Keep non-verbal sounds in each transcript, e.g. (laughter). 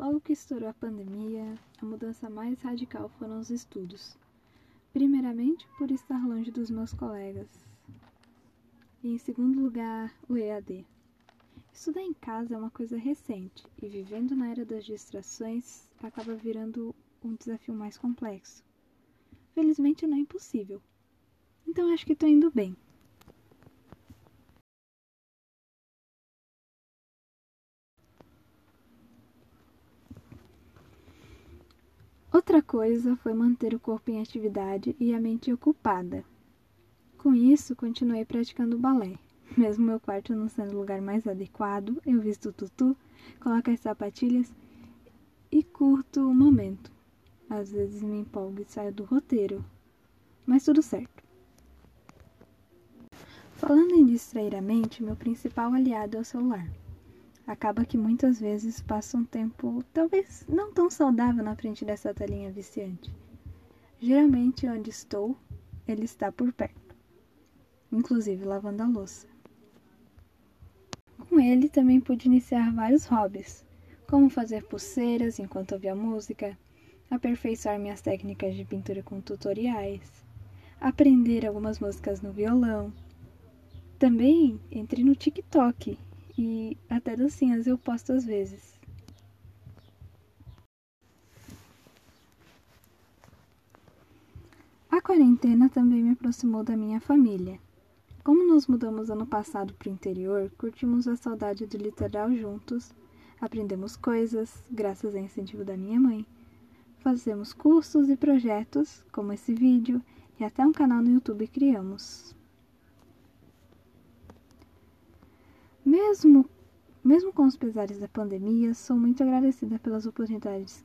Logo que estourou a pandemia, a mudança mais radical foram os estudos. Primeiramente, por estar longe dos meus colegas. E em segundo lugar, o EAD. Estudar em casa é uma coisa recente e vivendo na era das distrações acaba virando um desafio mais complexo. Felizmente não é impossível. Então acho que estou indo bem. Outra coisa foi manter o corpo em atividade e a mente ocupada. Com isso, continuei praticando balé. (laughs) Mesmo meu quarto não sendo o lugar mais adequado, eu visto o tutu, coloco as sapatilhas e curto o momento. Às vezes me empolgo e saio do roteiro, mas tudo certo. Falando em distrair a mente, meu principal aliado é o celular. Acaba que muitas vezes passo um tempo, talvez não tão saudável, na frente dessa telinha viciante. Geralmente, onde estou, ele está por perto, inclusive lavando a louça. Com ele também pude iniciar vários hobbies, como fazer pulseiras enquanto ouvia música, aperfeiçoar minhas técnicas de pintura com tutoriais, aprender algumas músicas no violão. Também entrei no TikTok e até dancinhas eu posto às vezes. A quarentena também me aproximou da minha família. Como nos mudamos ano passado para o interior, curtimos a saudade do litoral juntos, aprendemos coisas, graças ao incentivo da minha mãe, fazemos cursos e projetos, como esse vídeo, e até um canal no YouTube criamos. Mesmo, mesmo com os pesares da pandemia, sou muito agradecida pelas oportunidades.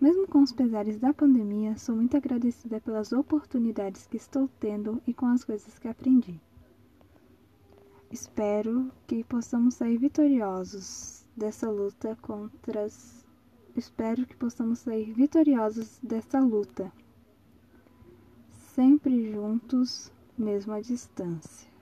Mesmo com os pesares da pandemia, sou muito agradecida pelas oportunidades que estou tendo e com as coisas que aprendi. Espero que possamos sair vitoriosos dessa luta contra as... Espero que possamos sair vitoriosos dessa luta sempre juntos, mesmo à distância.